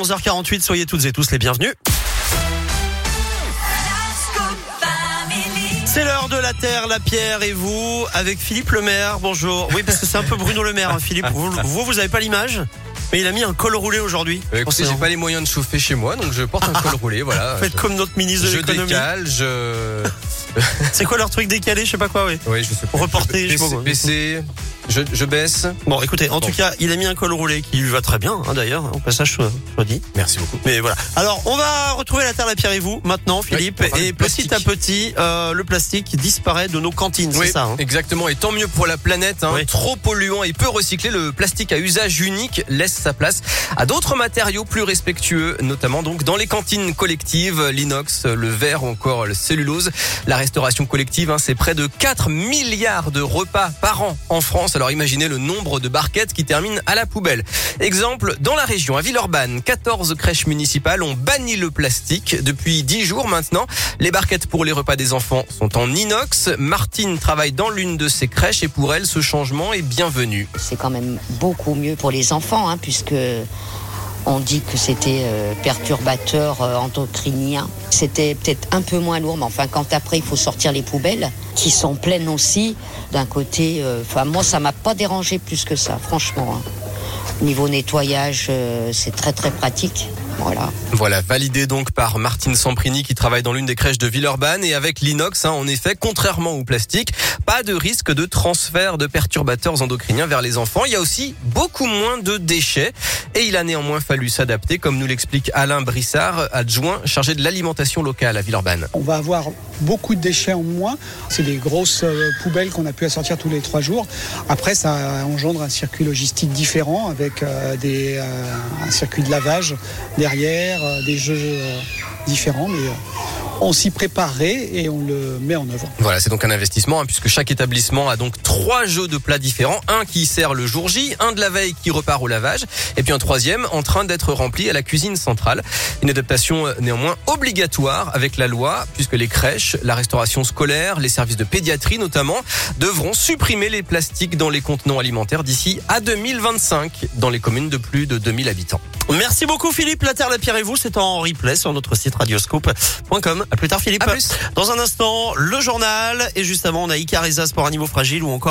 11h48, soyez toutes et tous les bienvenus. C'est l'heure de la terre, la pierre et vous avec Philippe Lemaire. Bonjour. Oui, parce que c'est un peu Bruno Le Maire, hein, Philippe. Vous, vous, vous avez pas l'image mais il a mis un col roulé aujourd'hui. Euh, écoutez, j'ai pas les moyens de chauffer chez moi, donc je porte un col roulé, voilà. Faites comme notre ministre de l'économie. Je décale, je... C'est quoi leur truc décalé, je sais pas quoi, oui. Oui, je sais pas. Reporter, je sais pas. baisser, je, je, baisse. Bon, écoutez, en tout cas, il a mis un col roulé qui lui va très bien, hein, d'ailleurs. Au passage, soit dit. Merci beaucoup. Mais voilà. Alors, on va retrouver la terre, la pierre et vous maintenant, Philippe. et petit à petit, euh, le plastique disparaît de nos cantines, c'est ça. Hein exactement. Et tant mieux pour la planète. Hein. Trop polluant et peu recyclé, le plastique à usage unique laisse sa place à d'autres matériaux plus respectueux, notamment donc dans les cantines collectives, l'inox, le verre ou encore le cellulose. La restauration collective, hein, c'est près de 4 milliards de repas par an en France. Alors imaginez le nombre de barquettes qui terminent à la poubelle. Exemple, dans la région, à Villeurbanne, 14 crèches municipales ont banni le plastique depuis 10 jours maintenant. Les barquettes pour les repas des enfants sont en inox. Martine travaille dans l'une de ces crèches et pour elle, ce changement est bienvenu. C'est quand même beaucoup mieux pour les enfants, hein, puisque on dit que c'était euh, perturbateur euh, endocrinien. C'était peut-être un peu moins lourd, mais enfin, quand après il faut sortir les poubelles, qui sont pleines aussi, d'un côté, euh, enfin, moi, ça m'a pas dérangé plus que ça, franchement. Hein. Niveau nettoyage, c'est très très pratique. Voilà. Voilà, validé donc par Martine Samprini qui travaille dans l'une des crèches de Villeurbanne et avec l'inox, hein, en effet, contrairement au plastique, pas de risque de transfert de perturbateurs endocriniens vers les enfants. Il y a aussi beaucoup moins de déchets et il a néanmoins fallu s'adapter, comme nous l'explique Alain Brissard, adjoint chargé de l'alimentation locale à Villeurbanne. On va avoir beaucoup de déchets en moins. C'est des grosses euh, poubelles qu'on a pu assortir tous les trois jours. Après, ça engendre un circuit logistique différent avec euh, des, euh, un circuit de lavage, derrière, euh, des jeux différents, on s'y préparerait et on le met en œuvre. Voilà, c'est donc un investissement hein, puisque chaque établissement a donc trois jeux de plats différents, un qui sert le jour J, un de la veille qui repart au lavage et puis un troisième en train d'être rempli à la cuisine centrale. Une adaptation néanmoins obligatoire avec la loi puisque les crèches, la restauration scolaire, les services de pédiatrie notamment devront supprimer les plastiques dans les contenants alimentaires d'ici à 2025 dans les communes de plus de 2000 habitants. Merci beaucoup Philippe. La Terre, la Pierre et vous, c'est en replay sur notre site radioscope.com. À plus tard Philippe. plus. Dans un instant, le journal et juste avant, on a Icarisa Sport Animaux Fragiles ou encore